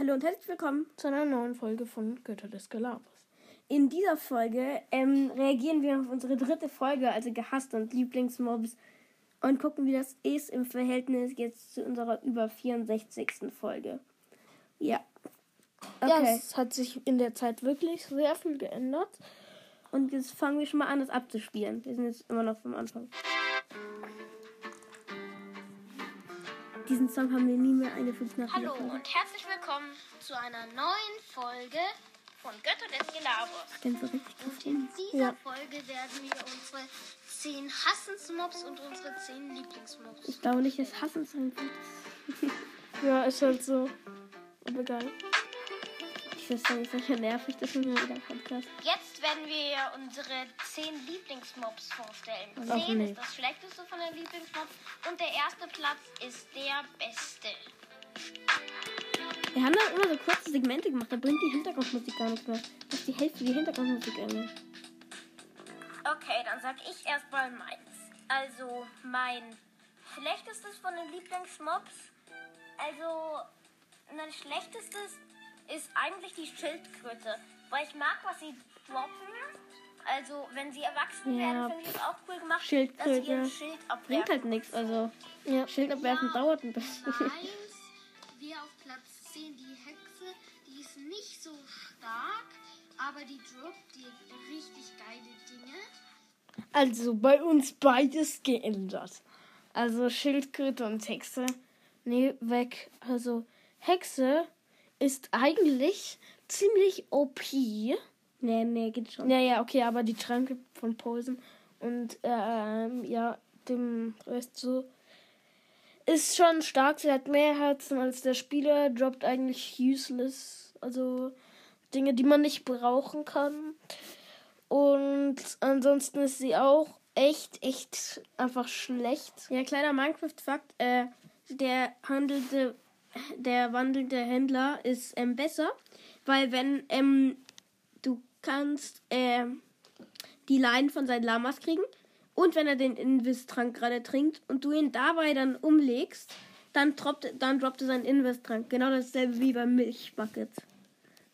Hallo und herzlich willkommen. zu einer neuen Folge von Götter des Gelabers. In dieser Folge ähm, reagieren wir auf unsere dritte Folge, also gehasst und Lieblingsmobs, und gucken, wie das ist im Verhältnis jetzt zu unserer über 64. Folge. Ja. Ja, Okay. es hat sich in der Zeit wirklich sehr viel geändert. Und jetzt fangen wir schon mal an, das abzuspielen. Wir sind jetzt immer noch vom Anfang. Diesen Song haben wir nie mehr eine 5 nach Hallo Folge. und herzlich willkommen zu einer neuen Folge von Götter des Gelabers. Denn so richtig Und in dieser Ja. Folge werden wir unsere 10 Hassensmobs und unsere 10 Lieblingsmobs. Ich glaube nicht, dass Hassen sein wird. Ja, ist halt so. Aber geil. Ist sicher nervig, das ist ein jeder Podcast. Jetzt werden wir unsere 10 Lieblingsmobs vorstellen. Ach, 10 nee. ist das schlechteste von den Lieblingsmobs und der erste Platz ist der beste. Wir haben da immer so kurze Segmente gemacht, da bringt die Hintergrundmusik gar nicht mehr. Das ist die Hälfte die Hintergrundmusik irgendwie. Okay, dann sag ich erstmal meins. Also mein schlechtestes von den Lieblingsmobs. Also mein schlechtestes ist eigentlich die Schildkröte. Weil ich mag, was sie droppen. Also wenn sie erwachsen Ja, werden, finde ich das auch cool gemacht. Dass sie Schildkröte ihren Schild Bringt abwerfen. halt nichts, also. Ja. Schild abwerfen dauert ein bisschen. Wäre auf Platz 10 die Hexe. Die ist nicht so stark, aber die droppt dir richtig geile Dinge. Also bei uns beides geändert. Also Schildkröte und Hexe. Nee, weg. Also Hexe ist eigentlich ziemlich OP. Nee, nee, geht schon. Ja, ja, okay, aber die Tränke von Poison und ähm, ja, dem Rest so ist schon stark. Sie hat mehr Herzen als der Spieler, droppt eigentlich useless, also Dinge, die man nicht brauchen kann. Und ansonsten ist sie auch echt, echt einfach schlecht. Ja, kleiner Minecraft-Fakt. Äh, der handelte, der wandelnde Händler ist ähm, besser, weil wenn ähm, du kannst ähm, die Leinen von seinen Lamas kriegen und wenn er den Invis-Trank gerade trinkt und du ihn dabei dann umlegst, dann droppt, dann droppt er seinen Invis-Trank. Genau dasselbe wie beim Milchbucket.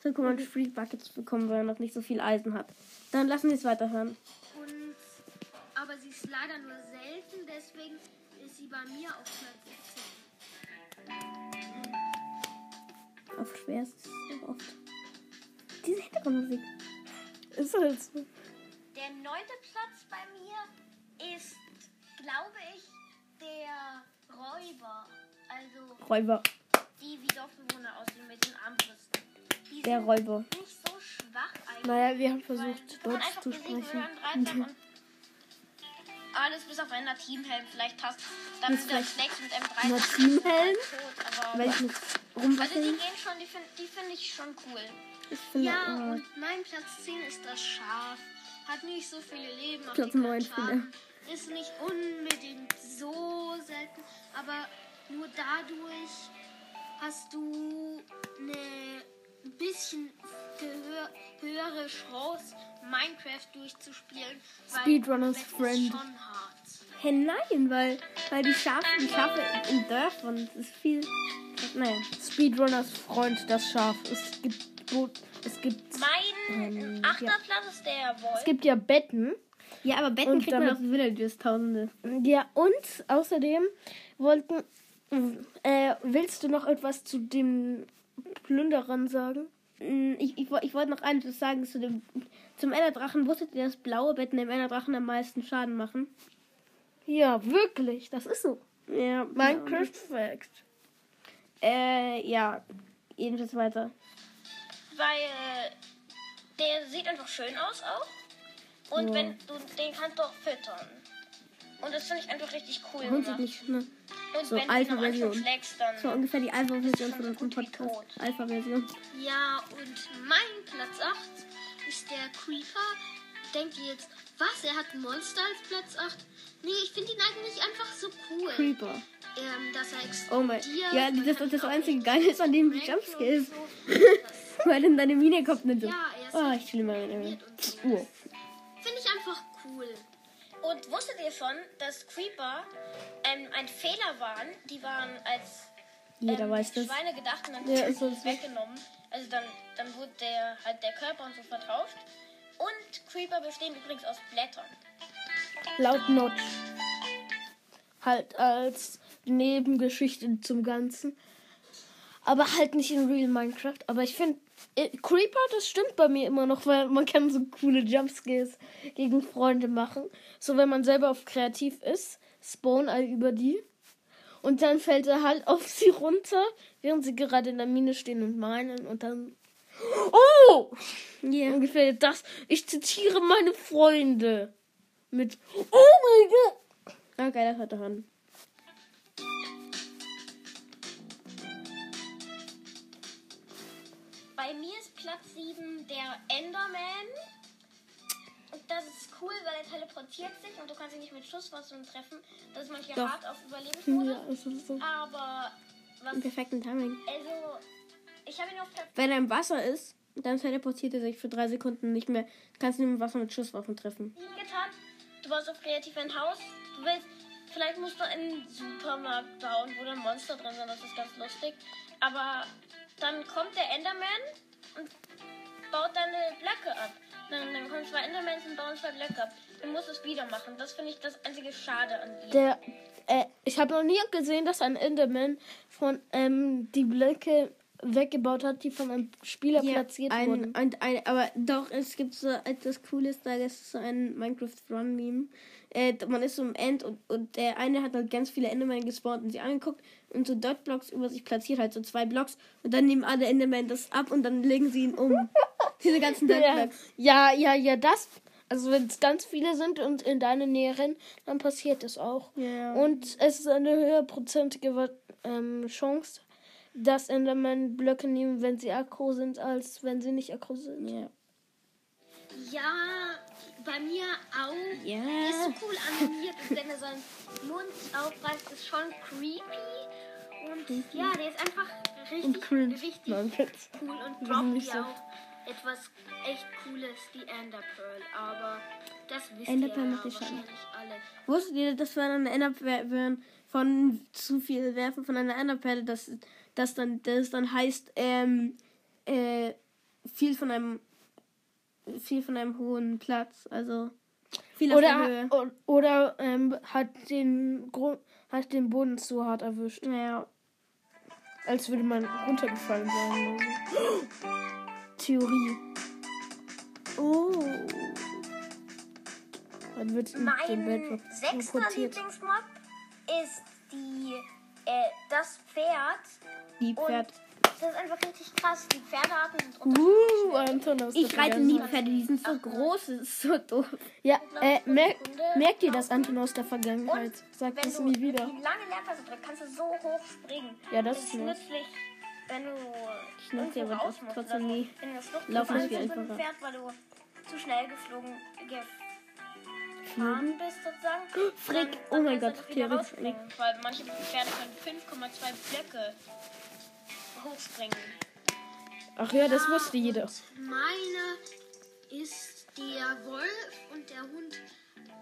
So kann man Free Buckets bekommen, weil er noch nicht so viel Eisen hat. Dann lassen wir es weiterhören. Und, aber sie ist leider nur selten, deswegen ist sie bei mir auf Platz 10. Auf schwerst so oft. Diese Hintergrundmusik. Ist halt so. Der neunte Platz bei mir ist, glaube ich, der Räuber. Also Räuber. die wie Dorfbewohner aussehen mit den Armbrüsten. Die Der Räuber. nicht so schwach eigentlich. Naja, wir haben versucht, Deutsch zu sprechen. alles bis auf einer Teamhelm vielleicht hast. Dann Ist der vielleicht Snakes mit M3 eine Teamhelm? Weil ich nicht also die gehen schon, die finde die find ich schon cool. Ich Ja, und mein Platz 10 ist das Schaf. Hat nicht so viele Leben. Platz die kann neun Schaden. Ist nicht unbedingt so selten, aber nur dadurch hast du eine ein bisschen höhere Chance, Minecraft durchzuspielen. weil Speedrunners Friend. Ist schon hart. Hä, nein, weil, weil die Schafe, die Schafe in Dörfern, das ist viel. Naja. Speedrunners Freund, das Schaf. Es gibt, es gibt, Mein Ähm, achter ja. Platz ist der Wolf. es gibt ja Betten. Ja, aber Betten Und kriegt man aus Villagers Tausende. Ja, und außerdem wollten. Äh, willst du noch etwas zu den Plünderern sagen? Mm, Ich, ich, ich wollte noch eines sagen zu dem. Zum Enderdrachen. Wusstet ihr, dass blaue Betten dem Enderdrachen am meisten Schaden machen? Ja, wirklich, das ist so. Ja, Minecraft Fact. Äh, ja. Jedenfalls weiter. weil der sieht einfach schön aus auch. Und Ja. wenn du den kannst du auch füttern. Und das finde ich einfach richtig cool. Hund sieht nicht? Und so Alpha-Version. So ungefähr die Alpha-Version von unserem Podcast. Alpha-Version. Ja, und mein Platz 8 ist der Creeper. Denkt ihr jetzt, was? Er hat ein Monster als Platz 8? Nee, ich finde ihn eigentlich einfach so cool. Creeper. Ähm, dass er explodiert. Oh mein. Ja, man das ist das auch einzige in Geile ist an dem Rank Jumpscare. so. Weil dann deine Mine kommt nicht so. Ja, er ist Oh, ich will mal so. Oh. Finde ich einfach cool. Und wusstet ihr schon, dass Creeper ähm, ein Fehler waren? Die waren als Jeder ähm, weiß das. Schweine gedacht und dann Ja, so. weggenommen. Also dann, dann wurde der halt der Körper und so vertauscht. Und Creeper bestehen übrigens aus Blättern. Laut Notch. Halt als Nebengeschichte zum Ganzen. Aber halt nicht in Real Minecraft. Aber ich finde, Creeper, das stimmt bei mir immer noch, weil man kann so coole Jumpscares gegen Freunde machen. So, wenn man selber auf kreativ ist, spawn all über die. Und dann fällt er halt auf sie runter, während sie gerade in der Mine stehen und meinen. Und dann. Oh! Ja. Ungefähr das. Ich zitiere meine Freunde. Mit. Oh mein Gott! Okay, das hat er an. Platz 7 der Enderman. Und das ist cool, weil er teleportiert sich und du kannst ihn nicht mit Schusswaffen treffen. Das ist manchmal Doch. hart auf Überlebensmodus. Ja, ist so. Aber was. Im perfekten Timing. Also, ich habe ihn auf Platz Wenn er im Wasser ist, dann teleportiert er sich für drei Sekunden nicht mehr. Kannst du ihn im Wasser mit Schusswaffen treffen. 7 getan. Du warst auf kreativ ein Haus. Du willst. Vielleicht musst du einen Supermarkt bauen, wo dann Monster drin sind. Das ist ganz lustig. Aber dann kommt der Enderman und baut deine Blöcke ab. Dann, dann kommen zwei Endermans und bauen zwei Blöcke ab. Du musst es wieder machen. Das finde ich das einzige Schade an ihm. Der, äh, ich habe noch nie gesehen, dass ein Enderman von ähm, die Blöcke weggebaut hat, die von einem Spieler platziert ein, wurden. ein, ein, aber doch, es gibt so etwas Cooles, da ist so ein Minecraft Run Meme. Äh, man ist so im End und, und der eine hat halt ganz viele Endermen gespawnt und sie angeguckt und so Dot-Blocks über sich platziert, halt so zwei Blocks und dann nehmen alle Endermen das ab und dann legen sie ihn um. Diese ganzen Ja, Dot-Blocks. ja, ja, ja, das. Also wenn es ganz viele sind und in deine Nähe rennen, dann passiert es auch. Ja. Und es ist eine höherprozentige ähm, Chance, dass Enderman Blöcke nehmen, wenn sie aggro sind, als wenn sie nicht aggro sind. Ja. Ja, bei mir auch. Ja. Der ist so cool animiert und wenn er seinen Mund aufreißt, ist schon creepy. Und ja, der ist einfach richtig, richtig Nein, cool und droppt ja so- auch etwas echt Cooles, die Ender Pearl. Aber das wisst Ender ihr Pearl ja macht Schaden. wahrscheinlich alle. Wusstet ihr, dass wir dann Ender werden von zu viel Werfen von einer Enderperle, dass das dann das dann heißt ähm, äh, viel von einem viel von einem hohen Platz, also viel auf der Höhe. Oder, oder ähm, hat den Grund, hat den Boden zu hart erwischt, Ja, als würde man runtergefallen sein. Oder so. Theorie. oh, Dann wird in den Mein Bedrock sechster. Lieblingsmob ist die, äh, das Pferd. die Und Pferd. das ist einfach richtig krass. Die Pferdearten sind unterschiedlich. Uh, Anton aus Ich reite nie. Pferde, die sind so groß, das ist so doof. Ja, äh, mer Sekunde. merkt ihr das, Anton aus der Vergangenheit? Sagt Wenn das du nie wieder. die lange Leertaste drückst, kannst du so hoch springen. Ja, das das ist nützlich, wenn du Ich nutze aber das trotzdem nie. Wenn du mit dem einfacher. Pferd, weil du zu schnell geflogen gefahren bist sozusagen. Frick, dann- oh mein Gott, rausspringen, Weil manche Pferde können 5,2 Blöcke hochspringen. Ach ja, das wusste jeder. Meine ist der Wolf und der Hund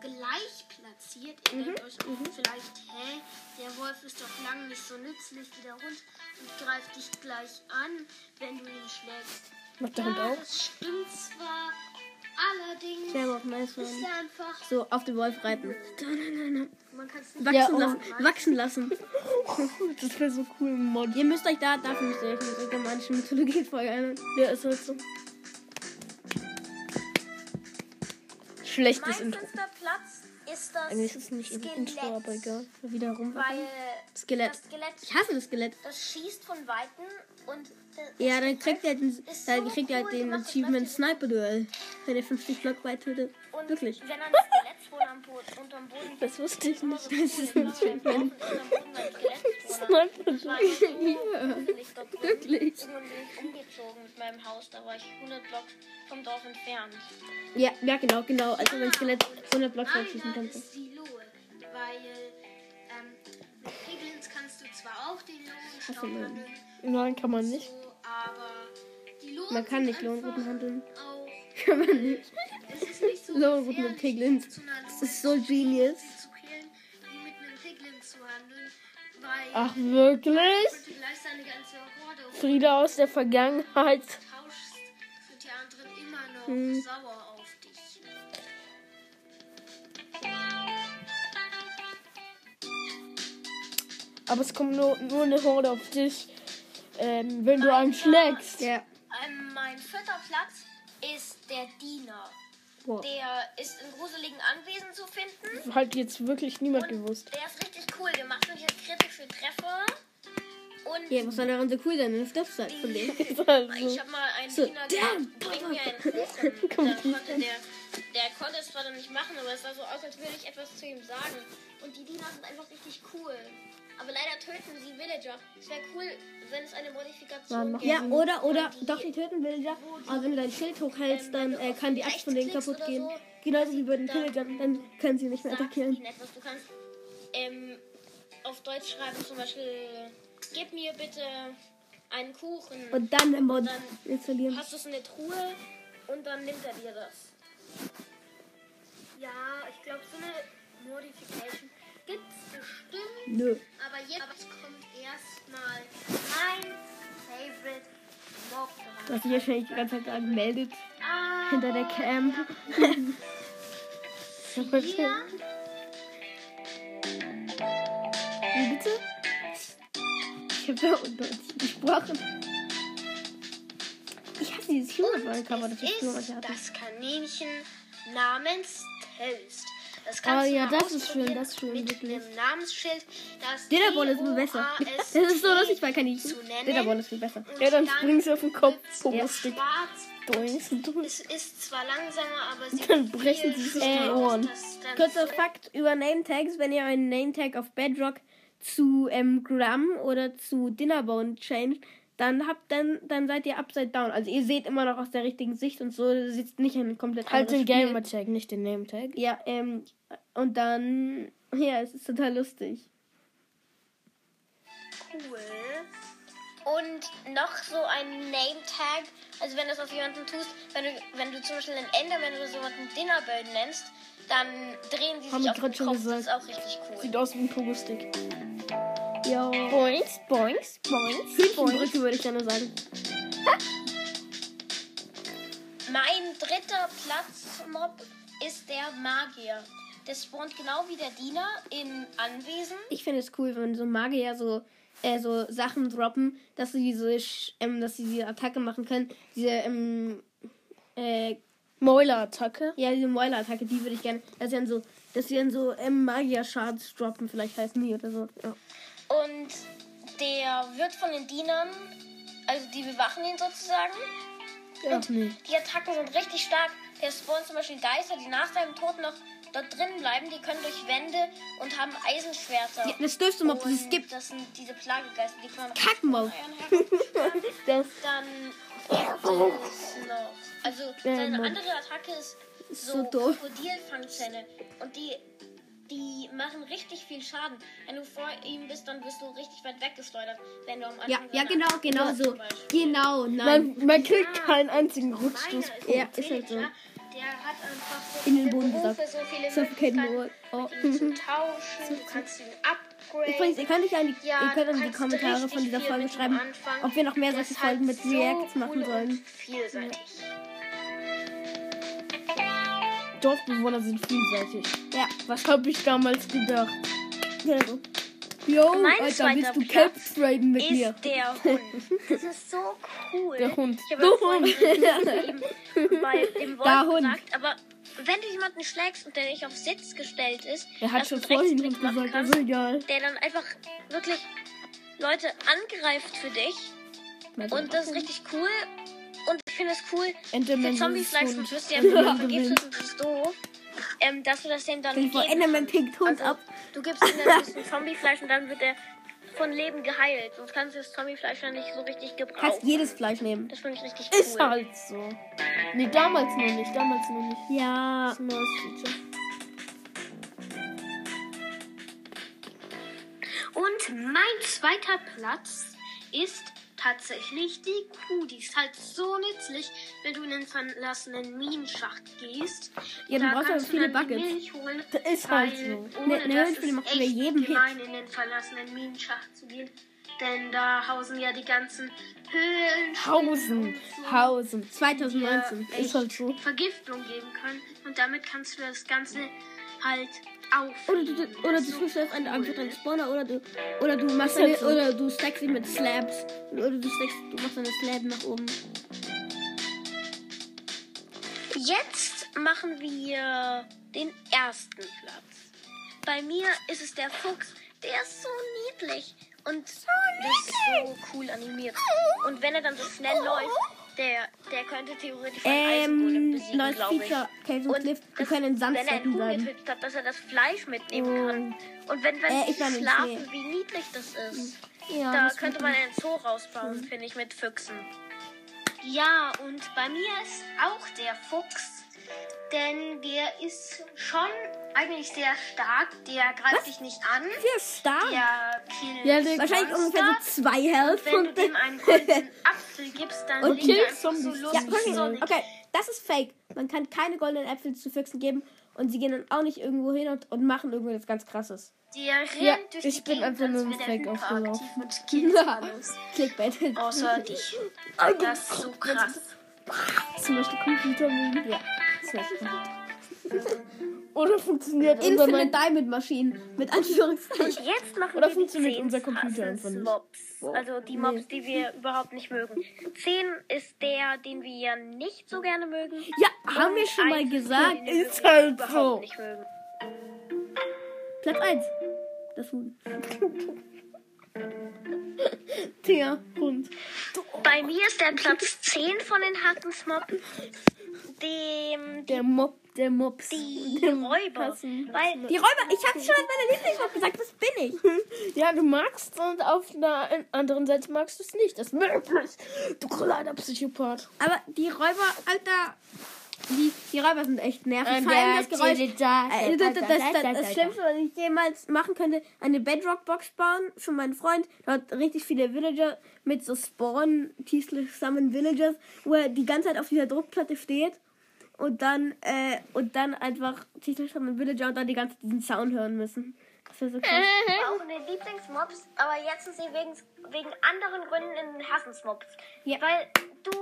gleich platziert. Ihr denkt euch vielleicht, hä, der Wolf ist doch lang nicht so nützlich wie der Hund und greift dich gleich an, wenn du ihn schlägst. Macht der Hund Ja, auch? das stimmt zwar, allerdings ist einfach, So, auf den Wolf reiten. man kann es nicht Wachsen Ja, lassen. Wachsen lassen. Das wäre so cool im Mod. Ihr müsst euch da, dafür müsst ihr euch eine germanische Mythologie-Folge erinnern. Ja, ist halt so. Schlechtes Mein Intro. fünfter Platz ist das Eigentlich ist es nicht Skelett, Intro, aber egal. Wiederum. Weil Skelett. das Skelett, Ich hasse das Skelett. das schießt von Weitem und Ja, dann kriegt er, den, dann kriegt er cool den Achievement Sniper Duell. Wenn er 50 Block weit tötet. Wirklich. wenn ein Skelett am Boden, unterm Boden Das wusste ich nicht. Das ist ein Achievement. Wirklich. Irgendwann bin ich umgezogen mit meinem Haus. Da war ich 100 Blocks vom Dorf entfernt. Ja, ja, genau, genau. Also wenn Skelett 100 Block weit schießen Leider könnte. weil ähm, mit Piglins kannst du zwar auch den handeln, Nein, kann man nicht. Aber Man kann nicht Lohnrouten einfach handeln. Kann man nicht. es ist nicht so Lohnrouten mit Piglins. Das ist so genius. Ach, wirklich? Frieda aus der Vergangenheit. Hm. dich. Aber es kommt nur, nur eine Horde auf dich, ähm, wenn du einen schlägst. Ja. Ähm, mein vierter Platz ist der Diener. Wow. Der ist in gruseligen Anwesen zu finden. Hat jetzt wirklich niemand Und gewusst. der ist richtig cool. Der macht solche kritische Treffer. Und Ja, was soll daran so cool sein? Eine Stiftszeit von dem. Also, ich habe mal einen So, Diener damn, gesagt, bring mir einen Kuchen. Dann konnte der, der konnte es zwar dann nicht machen, aber es sah so aus, als würde ich etwas zu ihm sagen. Und die Diener sind einfach richtig cool. Aber leider töten sie Villager. Es wäre cool, wenn es eine Modifikation gibt. Ja, oder, oder, die- doch, die töten Villager. Aber wenn du dein Schild hochhältst, dann äh, auf kann die Axt von denen kaputt gehen. so, Genauso wie bei den dann- Villagern. Dann können sie nicht mehr attackieren. etwas. Du kannst ähm, auf Deutsch schreiben zum Beispiel, gib mir bitte einen Kuchen. Und dann den Mod dann installieren. hast du es in der Truhe und dann nimmt er dir das. Ja, ich glaube, so eine Modification gibt es bestimmt. Nö. Aber jetzt kommt erstmal mein Favorite Mob hast dich wahrscheinlich die ganze Zeit da gemeldet. Ah, Hinter der Cam. Hier, Wie bitte? Ich habe da undeutlich gesprochen. Ich hasse dieses Human-Cover, das ist hatte. das Kaninchen namens Toast. Das Oh kannst du ja, das ist schön, das ist schön, Mit wirklich. dem Namensschild, Dinnerball ist immer besser. Das ist so lustig bei Kaninchen. Dinnerball ist viel besser. Ja, dann springen sie auf den Kopf. So noch lustig. Es ist zwar langsamer, aber sie Dann brechen sie sich die Ohren. Kurzer Fakt über Name-Tags. Wenn ihr einen Name-Tag auf Bedrock zu ähm, Gram oder zu Dinnerbone changed, dann habt dann, dann seid ihr upside down. Also ihr seht immer noch aus der richtigen Sicht und so. Seht nicht ein komplett Halt den Spiel. Gamer-Tag, nicht den Name-Tag. Ja, ähm, und dann, ja, es ist total lustig. Cool. Und noch so ein Name-Tag, also wenn du das auf jemanden tust, wenn du, wenn du zum Beispiel einen Enderman oder so einen Dinnerbird nennst, dann drehen die Haben sich wir auf den Kopf. Das ist auch richtig cool. Sieht aus wie ein Pogo-Stick. Ja. Boings, boings, boings, Hühnchenbrücke würde ich dann nur sagen. Mein dritter Platz-Mob ist der Magier. Der spawnt genau wie der Diener in Anwesen. Ich finde es cool, wenn so Magier so, äh, so Sachen droppen, dass sie diese, ähm, dass sie diese Attacke machen können. Diese, ähm, äh, Mäuler-Attacke. ja, diese Mäuler-Attacke, die würde ich gerne, dass sie dann so, dass sie dann so, ähm, Magier-Shards droppen, vielleicht heißen die oder so. Ja. Und der wird von den Dienern, also die bewachen ihn sozusagen. Ach nee. Die Attacken sind richtig stark. Der spawnt zum Beispiel Geister, die nach seinem Tod noch dort drin bleiben. Die können durch Wände und haben Eisenschwerter. Ja, das dürfte Mob, das es Und gibt. Das sind diese Plagegeister, die kann man Kackmob. Das Dann. Also seine andere Attacke ist so so. Krokodilfangzähne. Und die, die machen richtig viel Schaden. Wenn du vor ihm bist, dann wirst du richtig weit weggeschleudert. Wenn du am Anfang Ja, ja, genau, genau so. Genau, nein. Man, man kriegt keinen einzigen Rückstoß. Ja, ist halt so. Der hat einfach so In den Boden gesaugt. so viele Suffocating Möglichkeiten, Wall. Oh. mit ihm zu tauschen. Du kannst ihn upgraden. Übrigens, ihr könnt, euch an die, Ja, ihr könnt in die Kommentare von dieser Folge schreiben, ob wir noch mehr solche halt Folgen mit so Reacts cool machen und sollen. Vielseitig. Dorfbewohner sind vielseitig. Ja, Was habe ich damals gedacht? genau. Yo, Mein Alter, willst du Caps traden mit mir? Ist der Hund. Das ist so cool. Der Hund. Ich ja vorhin eben bei dem Wolf Da Hund. gesagt, aber wenn du jemanden schlägst und der nicht auf Sitz gestellt ist, Er hat schon vorhin Hund gesagt, kannst, also egal. der dann einfach wirklich Leute angreift für dich. Und das ist richtig cool. Und ich finde es cool, Enderman für Zombiefleisch ist und du dir einfach es das ist doof, ähm, dass du das dem dann geben Enderman kannst. pickt Hund Also, ab. Du gibst ihm dann ein bisschen Zombiefleisch und dann wird er von Leben geheilt. Sonst kannst du das Zombiefleisch ja nicht so richtig Kannst gebrauchen. jedes Fleisch nehmen. Das finde ich richtig cool. Ist halt so. Nee, damals noch nicht. Damals noch nicht. Ja. Das ist ein neues Feature. Und mein zweiter Platz ist tatsächlich die Kuh. Die ist halt so nützlich, wenn du in den verlassenen Minenschacht gehst. Ja, du Da brauchst aber viele Buckets. Milch holen, Das ist halt so. Ohne Ne- ne, das ist macht bei echt jedem Hit. gemein, in den verlassenen Minenschacht zu gehen. Denn da hausen ja die ganzen Höhlen. Hausen. Hausen. 2019. dir Ist halt so. Vergiftung geben können. Und damit kannst du das Ganze halt Oder auffüllen. du, oder du ist führst so einfach einen, cool. einfach einen Spawner oder du oder du machst eine, so. oder du stackst ihn mit Slabs oder du stackst du machst eine Slab nach oben. Jetzt machen wir den ersten Platz. Bei mir ist es der Fuchs. Der ist so niedlich und so der ist so cool animiert. Und wenn er dann so schnell läuft, der, der könnte theoretisch Ähm, besiegen, neues. Feature, Case und Cliff, wir können in Sand wenn er hat, dass er das Fleisch mitnehmen kann. Und wenn, wenn Äh, schlafen, Schnee. wie niedlich das ist. Ja, da das könnte man einen Zoo rausbauen, finde ich, mit Füchsen. Ja, und bei mir ist auch der Fuchs. Denn der ist schon eigentlich sehr stark. Der greift dich nicht an. Sehr stark. Der killt Ja, der- Wahrscheinlich Monster. ungefähr so zwei Health Wenn du dem einen goldenen Apfel gibst, dann Und liegt er so Zombies. Ja, lustig okay, das ist fake. Man kann keine goldenen Äpfel zu Füchsen geben und sie gehen dann auch nicht irgendwo hin und, und machen irgendwas ganz krasses. Der rennt Ja, durch ich die bin einfach nur ein Fake aufgelaufen. und killt. Clickbait. Außer dich. Das ist so krass. Zum Beispiel Computer. Ja, das ist echt Oder funktioniert unser Infinite mein Diamond Maschinen mit Anführungszeichen. Und jetzt machen Oder wir funktioniert die 10 unser Computer einfach nicht? Mobs. Also die Mobs, die wir überhaupt nicht mögen. 10 ist der, den wir ja nicht so gerne mögen. Ja, haben wir schon mal gesagt. ist halt so. nicht mögen. Platz 1. Das Huhn. Tja, Hund. Bei mir ist der Platz 10 von den Hackensmob dem Der Mob, der Mops. die Der Räuber. Weil Die Räuber, ich hab's schon als meine Lieblingswort gesagt, das bin ich. Ja, du magst und auf einer anderen Seite magst du es nicht. Das ist möglich. Du kleiner Psychopath. Aber die Räuber, Alter, die, die Räuber sind echt nervig. Und Vor allem das Geräusch. da, Äh, das, das, das, das, Schlimmste, was ich jemals machen könnte, eine Bedrock-Box bauen für meinen Freund. Der hat richtig viele Villager mit so Spawn, Teaslich Summon Villagers, wo er die ganze Zeit auf dieser Druckplatte steht und dann, äh, und dann einfach Teaslich Summon Villager und dann die ganze Zeit diesen Sound hören müssen. Das wäre so krass. auch in den Lieblingsmobs, aber jetzt sind sie wegen, wegen anderen Gründen in den Hassensmobs. Ja. Weil du,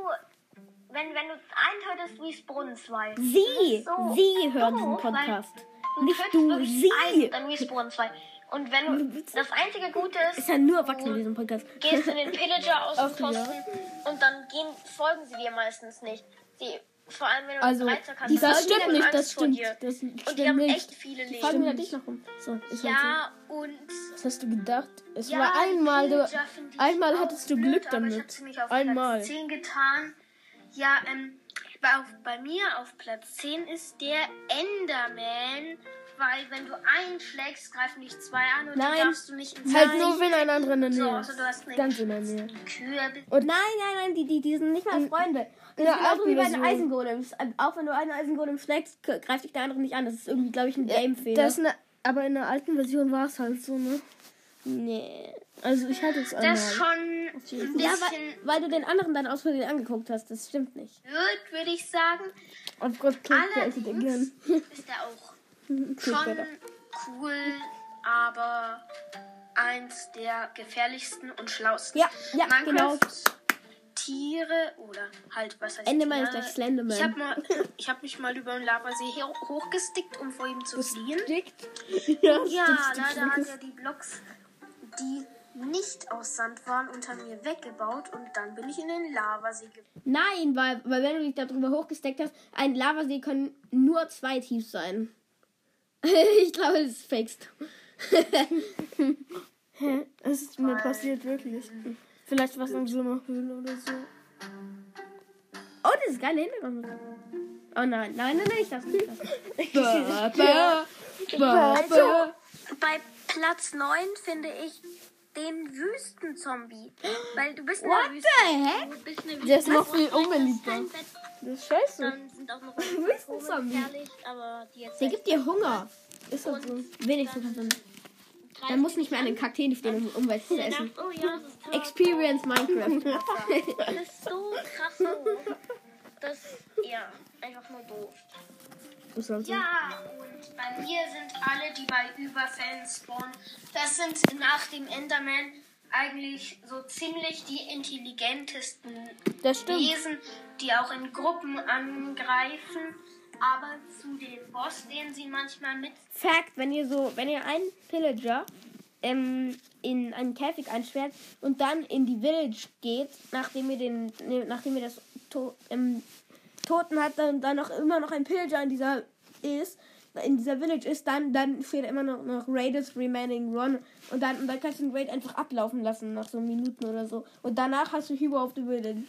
wenn, wenn du einen tötest, respawnen zwei. Sie, so sie hören diesen Podcast. Du Nicht du, sie. Einen, dann respawnen zwei. Und wenn du, das einzige Gute ist, Ist ja nur Erwachsene in diesem Podcast. gehst in den Pillager aus dem Ach, ja. Posten und dann gehen, folgen sie dir meistens nicht. Die, vor allem wenn du Also, einen Dreizack hast, das die stimmt nicht, das stimmt. Das Und die stimmt haben nicht. echt viele Leben. wir dich noch rum. So, Ja, und Was hast du gedacht? Es ja, war einmal, du, einmal hattest du Glück damit. Einmal. Platz 10 getan. Ja, ähm, bei, bei mir auf Platz 10 ist der Enderman. Weil wenn du einen schlägst, greifen dich zwei an und Nein. dann darfst du nicht ins Halt Gesicht. nur, wenn ein anderer in der So, Nähe also ist. du hast eine Ganz in der Nähe. Kühe. Und nein, nein, nein, die, die, die sind nicht mal Freunde. Das der ist genauso wie bei den Version. Eisengolems. Auch wenn du einen Eisengolem schlägst, k- greift dich der andere nicht an. Das ist irgendwie, glaube ich, ein Game-Fehler. Das ne, aber in der alten Version war es halt so, ne? nee. Also ich hatte es einmal. Das ist schon ein bisschen Ja, weil, weil du den anderen dann aus Versehen angeguckt hast. Das stimmt nicht. blöd, würde ich sagen. Aufgrund Allerdings again. ist er auch. Schon cool, aber eins der gefährlichsten und schlausten. Ja, ja, genau. Tiere oder halt was heißt ist Tiere? gleich Slenderman. Ich habe mal, ich habe mich mal über den Lavasee hochgestickt, um vor ihm zu fliehen. Ja, Ja, leider hat er die Blocks, die nicht aus Sand waren, unter mir weggebaut und dann bin ich in den Lavasee geflogen. Nein, weil, weil wenn du dich darüber hochgesteckt hast, ein Lavasee können nur zwei tief sein. ich glaube, das ist fakest. Hä? Es ist mir passiert wirklich. Vielleicht was in so einer Höhle oder so. Oh, das ist geile Hintergrund. Oh nein, nein, nein, nein, ich darf nicht. Ich nicht. Also, bei Platz 9 finde ich den Wüstenzombie. Weil du bist in der What Wüste. the heck? Wüste. Der ist noch viel unbeliebter. Das ist scheiße. Dann sind auch noch Wüstenzombie. Der gibt dir Hunger. Ist halt so. Wenigstens. Dann muss nicht mehr an den Kakteen stehen, um, um was zu essen. oh ja, das ist. Experience Minecraft. Das ist so krass doof. Das, ja, einfach nur doof. Ja, bei mir sind alle, die bei Überfällen spawnen, das sind nach dem Enderman eigentlich so ziemlich die intelligentesten. Wesen, die auch in Gruppen angreifen. Aber zu dem Boss, den sie manchmal mit Fact, wenn ihr so, wenn ihr einen Pillager ähm, in einen Käfig einsperrt und dann in die Village geht, nachdem ihr den, nachdem ihr das to ähm, Toten hat, dann, dann noch immer noch ein Pillager in dieser ist, in dieser Village ist, dann, dann steht immer noch, noch Raiders Remaining Run und dann, und dann kannst du den Raid einfach ablaufen lassen nach so Minuten oder so. Und danach hast du Hero of the Village.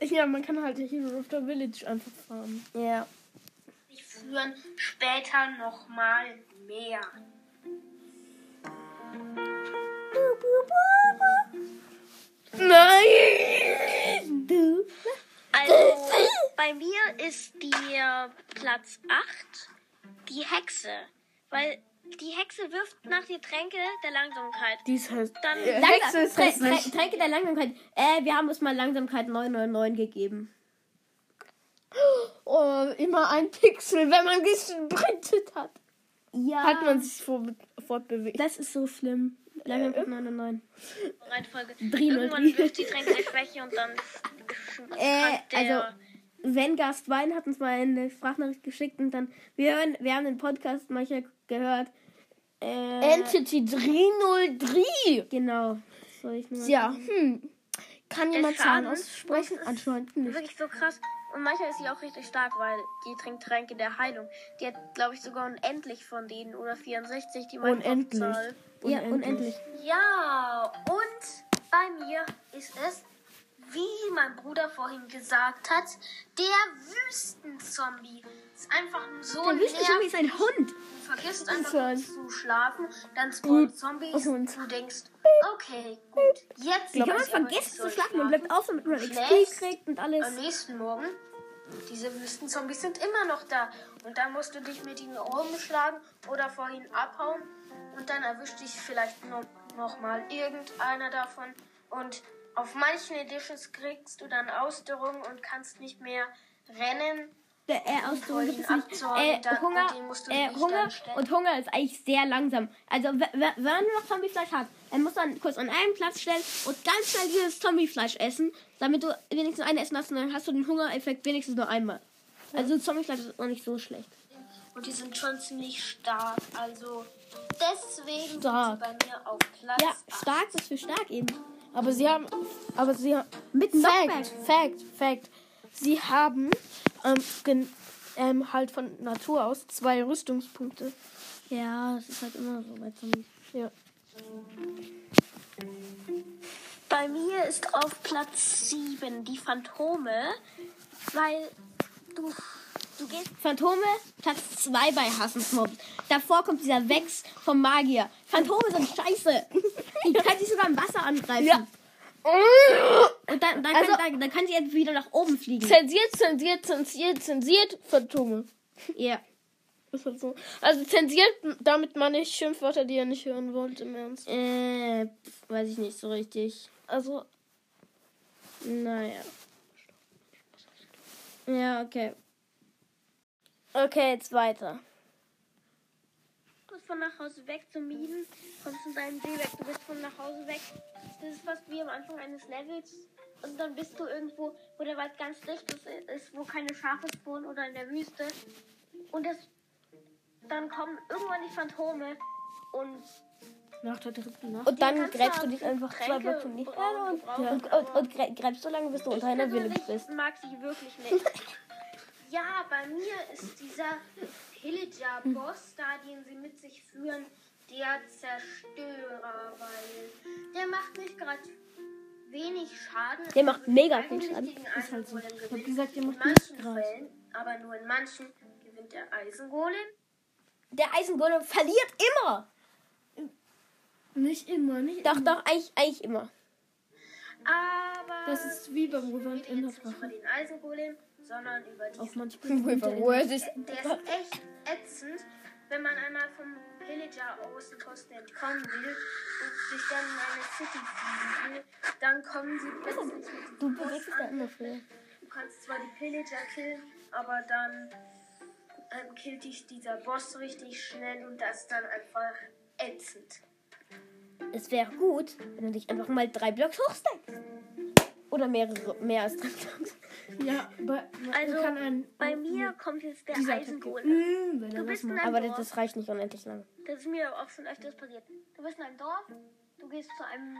Ja, man kann halt Hero of the Village einfach farmen. Ja. sich führen, später nochmal mehr. Nein! Du? Also, bei mir ist die Platz 8 die Hexe. Weil die Hexe wirft nach die Tränke der Langsamkeit. Die ist halt. Dann Äh, Hexe ist Trä-. Trä- Tränke der Langsamkeit. Äh, wir haben uns mal Langsamkeit 999 gegeben. Oh, immer ein Pixel, wenn man gesprintet hat. Ja. Hat man sich vor, fortbewegt. Das ist so schlimm. Langsamkeit 999. Reihenfolge. Drino, Irgendwann wirft die Tränke der Schwäche und dann Äh, hat der also, Vengast Wein hat uns mal eine Sprachnachricht geschickt und dann, wir, hören, wir haben den Podcast manchmal gehört. Äh, Entity 303. Genau. Soll ich nur Ja, hm. Kann jemand Zahlen aussprechen? Anscheinend nicht. wirklich so krass. Und manchmal ist sie auch richtig stark, weil die trinkt Tränke der Heilung. Die hat, glaube ich, sogar unendlich von denen oder 64, die Unendlich. Minecraft-Zahl. Ja, unendlich. Ja, und bei mir ist es, wie mein Bruder vorhin gesagt hat, der Wüstenzombie. Ist einfach nur so Der Wüstenzombie ist ein Hund. Du vergisst einfach zu schlafen, dann spawnen Zombies Hund. du denkst, okay, gut, jetzt Wie kann man vergessen zu schlafen? Man bleibt auf, damit man XP kriegt und alles. Am nächsten Morgen, diese Wüstenzombies sind immer noch da. Und dann musst du dich mit ihnen rumschlagen oder vor ihnen abhauen. Und dann erwischt dich vielleicht noch, noch mal irgendeiner davon. Und auf manchen Editions kriegst du dann Ausdauerung und kannst nicht mehr rennen. Der äh, Ausdauer gibt es nicht. Äh, dann- Hunger, und äh, Hunger und Hunger ist eigentlich sehr langsam. Also wenn man noch Zombiefleisch hat, dann muss man kurz an einen Platz stellen und ganz schnell dieses Zombiefleisch essen, damit du wenigstens einen essen hast und dann hast du den Hungereffekt wenigstens nur einmal. Also Zombiefleisch ist auch nicht so schlecht. Und die sind schon ziemlich stark. Also deswegen Stark. sind sie bei mir auf Platz Ja, stark ist für stark eben. Aber sie haben. Aber sie haben. Mit Fact, Fact, Fact. Sie haben ähm, gen, ähm, halt von Natur aus zwei Rüstungspunkte. Ja, das ist halt immer so bei Zombies. Ja. Bei mir ist auf Platz 7 die Phantome, weil du, du gehst Phantome, Platz 2 bei Hassensmob. Davor kommt dieser Wex vom Magier. Phantome sind scheiße. Die kann sich sogar im Wasser angreifen. Ja. Und dann, dann, Also- kann, dann, dann kann sie jetzt wieder nach oben fliegen. Zensiert, zensiert, zensiert, zensiert, Phantome. Ja. Halt so. Also zensiert, damit meine ich Schimpfwörter, die ihr nicht hören wollt, im Ernst. Äh, weiß ich nicht so richtig. Also, Naja. Ja, okay. okay, jetzt weiter. Du bist von nach Hause weg zum Mieten, kommst von deinem See weg, du bist von nach Hause weg. Das ist fast wie am Anfang eines Levels. Und dann bist du irgendwo, wo der Wald ganz dicht ist, wo keine Schafe wohnen oder in der Wüste. Und das, dann kommen irgendwann die Phantome und Nach der dritten Nacht. Und dann gräbst du dich einfach zwei Tränke Blöcke nicht brauen, an und, und, und, und grä- gräbst so lange, bis du unter einer persönlich bist. mag sie wirklich nicht. Ja, bei mir ist dieser Pillager-Boss da, den sie mit sich führen, der Zerstörer, weil der macht nicht gerade wenig Schaden. Der macht mega viel Schaden. Ist halt so. Ich hab gesagt, ihr in macht manchen nicht. Fällen, aber nur in manchen gewinnt der Eisengolem. Der Eisengolem verliert immer. Nicht immer, nicht Doch, doch, eigentlich, eigentlich immer. Aber Das ist wie beim rede in der den Eisengolem, sondern über Auf diesen manchmal. Ist Der ist echt ätzend, wenn man einmal vom Villager Außenposten entkommen will und sich dann in eine City fliegen will, dann kommen sie plötzlich mit Du bewegst dich da immer für. Du kannst zwar die Pillager killen, aber dann ähm, killt dich dieser Boss richtig schnell und das ist dann einfach ätzend. Es wäre gut, wenn du dich einfach mal drei Blocks hochsteigst. Oder mehrere, mehr als drei Blocks. Ja, bei, Also, ein, Bei mir kommt jetzt der Eisengolem. Mm, er Du das bist in einem Aber Dorf. das, das reicht nicht unendlich lang. Das ist mir auch schon öfters passiert. Du bist in einem Dorf, du gehst zu einem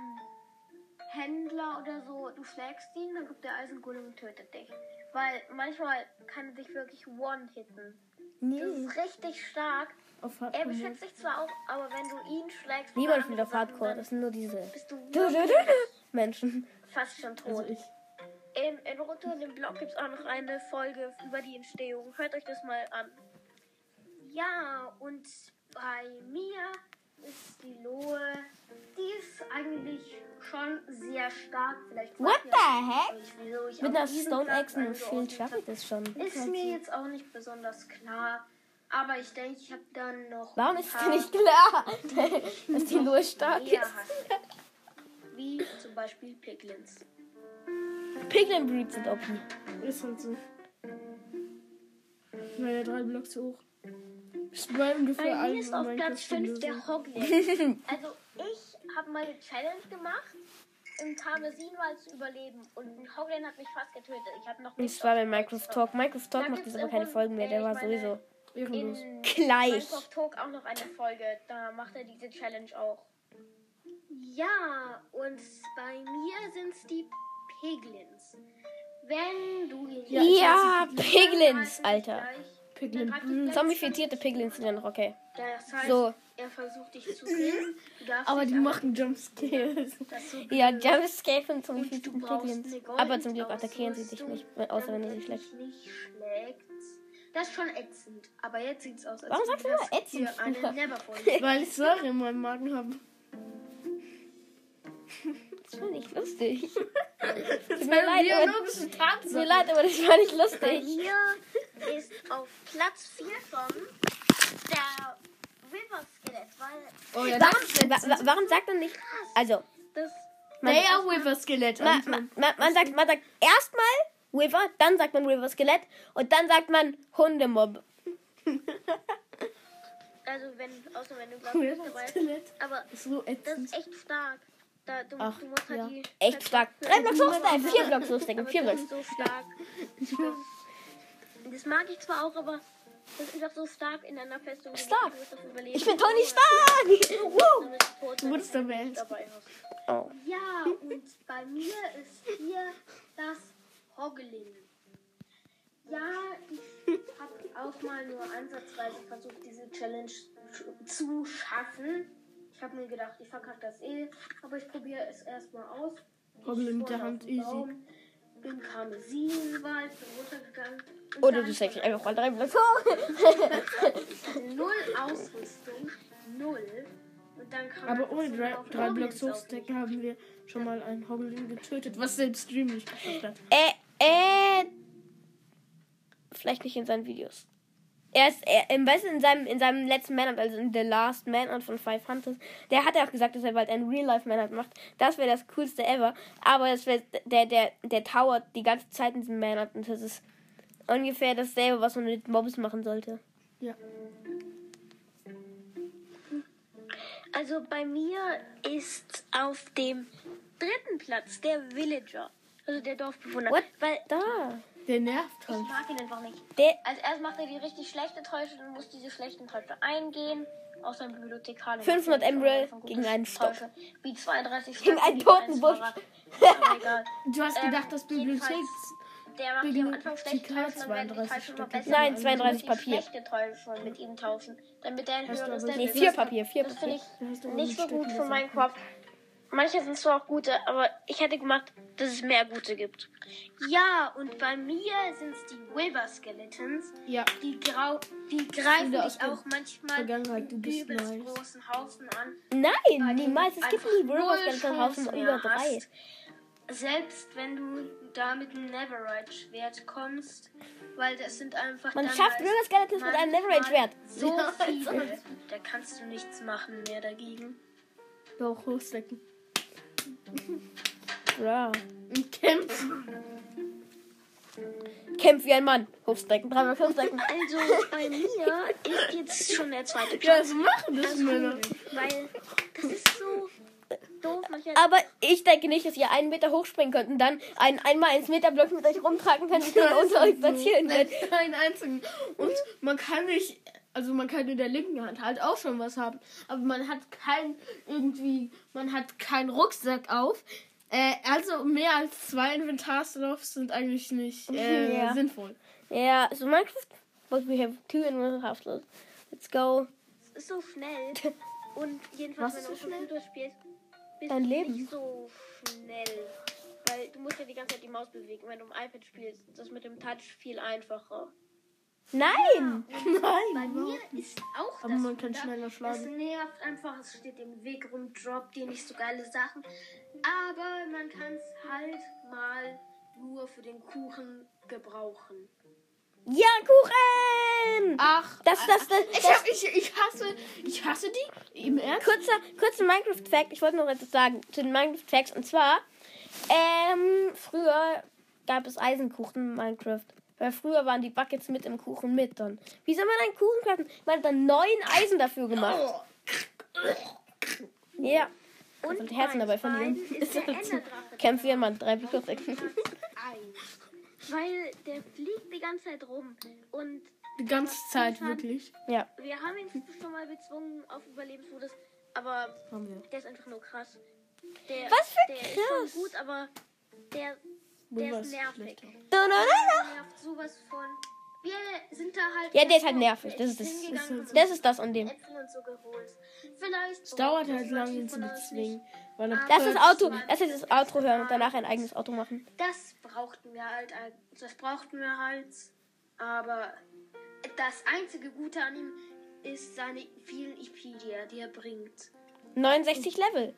Händler oder so, du schlägst ihn, dann kommt der Eisengolem und tötet dich. Weil manchmal kann er dich wirklich one-hitten. Das Nee. ist richtig stark. Auf Er Hardcore beschützt dich zwar auch, aber wenn du ihn schlägst, Niemand spielt auf Hardcore. Das sind nur diese bist du Du, du, du, wirklich du. Menschen. Fast schon tot. Also ich. In, in Runter in dem Blog gibt es auch noch eine Folge über die Entstehung. Hört euch das mal an. Ja, und bei mir ist die Lohe, die ist eigentlich schon sehr stark. Vielleicht What the heck? ich Mit einer Stone Axe und Schild schaffe ich das schon. Ist mir jetzt auch nicht besonders klar. Aber ich denke, ich habe dann noch. Warum ist es nicht klar, dass die Lohe stark ist? Wie zum Beispiel Piglins. Piglin Breeds sind OP. Ist halt so. Meine drei Blocks hoch. Ist bei ungefähr Bei mir ist auf Platz Minecraft-Stunden 5 so. der Hoglin. Also ich habe mal eine Challenge gemacht, im Karmesinwald zu überleben. Und Hoglin hat mich fast getötet. Ich habe noch Das war bei Minecraft Talk. Minecraft Talk Da macht jetzt aber keine Folgen mehr. Der war ich meine, sowieso. Ehrenlos. in Gleich. Minecraft Talk auch noch eine Folge. Da macht er diese Challenge auch. Ja, und bei mir sind es die Piglins. Wenn du Ja, Ja, Piglins, Alter. Piglin Dann Breed. Zombifizierte Piglins sind ja noch okay. Das heißt, So. er versucht dich zu killen. Aber die machen Jumpscares. Ja, blöd. Jumpscape und Und du zombifizierte brauchst Piglins. Aber zum Glück attackieren sie dich nicht, außer wenn du sie schlägst. dich nicht schlägt. Das ist schon ätzend. Aber jetzt sieht es aus, als Warum sagst du immer ätzend eine. Weil ich Säure in meinem Magen habe. Das war nicht lustig. Das Tut mir leid, aber, biologische tut mir Tatsache. leid, aber das war nicht lustig. mir ist auf Platz 4 schon der River Skelett, weil Oh ja, Warum, wa wa warum sagt man nicht. Also, das man, Naja, Wither Skelett. ma, Anton. ma, ma, man sagt, man sagt erstmal River, dann sagt man River Skelett und dann sagt man Hundemob. also wenn außer wenn du glaubst, River dabei Skelett. aber Ist so das ist echt stark. Da, du, Ach, du musst halt ja. die Echt stark. Drei Blocks hochstecken, vier Blocks hochstecken, aber vier Blocks. so stark. Das, mag ich zwar auch, aber das ist auch so stark in einer Festung. Stark. Ich bin Tony Stark! Woo! Du wurdest hast. Oh. Ja, und bei mir ist hier das Hoglin. Ja, ich habe auch mal nur ansatzweise versucht, diese Challenge zu schaffen. Ich habe mir gedacht, ich verkacke das eh, aber ich probiere es erstmal aus. Hoglin mit der Hand, easy. Baum, Bin Karmesinwald, bin runtergegangen. Oder du steckst einfach mal drei Blocks hoch. Null Ausrüstung, null. Und dann kam Aber ohne drei, drei Blocks hochstecken haben wir schon mal einen Hoglin getötet, was selbst Stream nicht geschafft hat. Äh, äh. Vielleicht nicht in seinen Videos. Er ist, er, im, weißt du, in seinem, in seinem letzten Manhunt, also in The Last Manhunt von Five Hunters, der hat ja auch gesagt, dass er bald ein Real-Life-Manhunt macht. Das wäre das coolste ever. Aber das wär, der, der, der towert die ganze Zeit in diesem Manhunt und das ist ungefähr dasselbe, was man mit Mobs machen sollte. Ja. Also bei mir ist auf dem dritten Platz der Villager. Also der Dorfbewohner. What? Weil Da. Der nervt ich halt. mag ihn einfach nicht. Der, Als erst macht er die richtig schlechte Täusche und muss diese schlechten Täusche eingehen. Aus seinem Bibliothekar. 500 Emerald gegen einen Stock. Täusche. Wie 32 Gegen einen toten Busch. Egal. Du hast Ähm, gedacht, das jedenfalls- Bibliothek. Der macht die am Anfang schlechte Bibliothekar Täusche, dann werden die 32 Täusche immer besser. Nein, Und 32 die Papier. schlechte Täusche mit ihm tauschen. Damit er ein Hast du höheres nee, so- vier Papier, vier Das finde Papier. Da hast du ich nicht so gut für. Minecraft. Manche sind zwar auch gute, aber ich hätte gemacht, dass es mehr gute gibt. Ja, und bei mir sind es die Wither Skeletons. Ja. Die, grau die greifen der auch manchmal Vergangenheit, du in bist übelst nice. großen Haufen an. nein, niemals. Es gibt nie null River Skeleton Haufen über drei. hast. selbst wenn du da mit einem Neverite-Schwert kommst, weil das sind einfach. Man schafft halt das Skeletons mit einem manchmal Neverite-Schwert. So viele. Da kannst du nichts machen mehr dagegen. Doch, hochstecken. Ja. Und kämpfen. Kämpf wie ein Mann. Hochstrecken, dreimal hochstrecken. Also bei mir ist jetzt schon der zweite Ja, Platz. so machen das Männer. Weil das ist so doof. Manchmal Aber ich denke nicht, dass ihr einen Meter hochspringen könnt und dann einen einmal 1 Meter Block mit euch rumtragen könnt und den unter euch platzieren Nein, könnt. keinen einzigen. Und man kann nicht, also man kann in der linken Hand halt auch schon was haben. Aber man hat kein, irgendwie, man hat keinen Rucksack auf. Äh, also mehr als zwei Inventarslots sind eigentlich nicht äh, Ja. sinnvoll. Ja, so Minecraft, but we have two in one half slots. Let's go. es ist so schnell. Und jedenfalls, Was wenn du so Computer spielst, bist Dein du Leben. nicht so schnell. Weil du musst ja die ganze Zeit die Maus bewegen. Wenn du im iPad spielst, ist das mit dem Touch viel einfacher. Nein! Bei mir ist auch Aber das man kann schneller Es schlagen. nervt einfach, es steht im Weg rum, droppt dir nicht so geile Sachen. Aber man kann es halt mal nur für den Kuchen gebrauchen. Ja, Kuchen! Ach, Das, das, das, ich, hab, ich, ich hasse, ich hasse die. Im Ernst? kurzer, kurzer Minecraft-Fact. Ich wollte noch etwas sagen zu den Minecraft-Facts. Und zwar, ähm, früher gab es Eisenkuchen in Minecraft. Weil früher waren die Buckets mit im Kuchen mit dann. Wie soll man einen Kuchen klappen? Man hat dann neun Eisen dafür gemacht. Ja. Und sollte Herzen dabei verlieren. beiden ist der Enderdrache. Kämpf wie Mann. Drei plus sechs. Weil der fliegt die ganze Zeit rum. Und Die ganze Zeit, wirklich. Ja. wir haben ihn schon mal bezwungen auf Überlebensmodus. Aber Haben wir. der ist einfach nur krass. Der, Was für der ist krass? schon gut, aber der, der ist nervig. Da, da, da, da. nervt sowas von. Wir sind da halt. Ja, der ist halt nervig. Das ist das. Das ist das an dem. Es dauert halt lange, ihn zu bezwingen. Er Das Auto. Lass jetzt das Outro hören und danach ein eigenes Auto machen. Das brauchten wir halt. Das brauchten wir halt. Aber das einzige Gute an ihm ist seine vielen Epedia, die er bringt. 69 Level.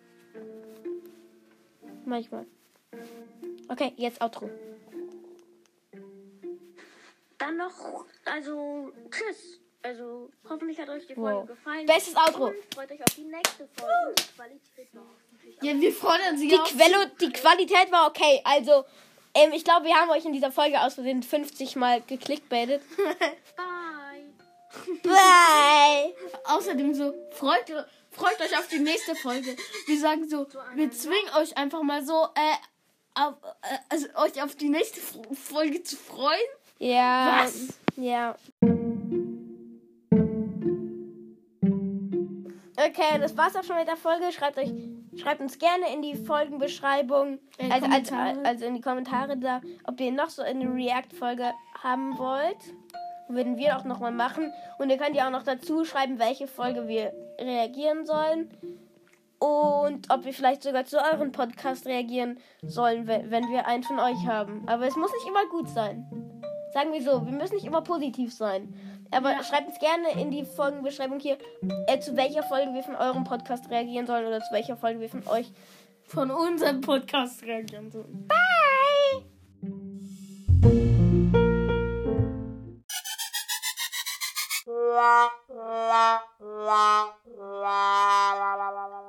Manchmal. Okay, jetzt Outro. Dann noch, also, tschüss. Also, hoffentlich hat euch die Wow. Folge gefallen. Bestes Outro. Und freut euch auf die nächste Folge. Die Qualität war hoffentlich Ja, wir fordern sie Die, auf. Quello, die Qualität war okay. Also, ähm, ich glaube, wir haben euch in dieser Folge aus Versehen 50 Mal geklickbaitet. Bye. Bye. Außerdem so, freut, freut euch auf die nächste Folge. Wir sagen so, wir zwingen euch einfach mal so, äh, auf, äh, also euch auf die nächste Folge zu freuen. Ja. Was? Ja. Okay, das war's auch schon mit der Folge. Schreibt euch, schreibt uns gerne in die Folgenbeschreibung, Äh, also, also, also in die Kommentare da, ob ihr noch so eine React-Folge haben wollt. Würden wir auch nochmal machen. Und ihr könnt ja auch noch dazu schreiben, welche Folge wir reagieren sollen. Und ob wir vielleicht sogar zu euren Podcast reagieren sollen, we- wenn wir einen von euch haben. Aber es muss nicht immer gut sein. Sagen wir so, wir müssen nicht immer positiv sein. Aber schreibt uns gerne in die Folgenbeschreibung hier, äh, zu welcher Folge wir von eurem Podcast reagieren sollen oder zu welcher Folge wir von euch. Von unserem Podcast reagieren sollen. Bye! la la la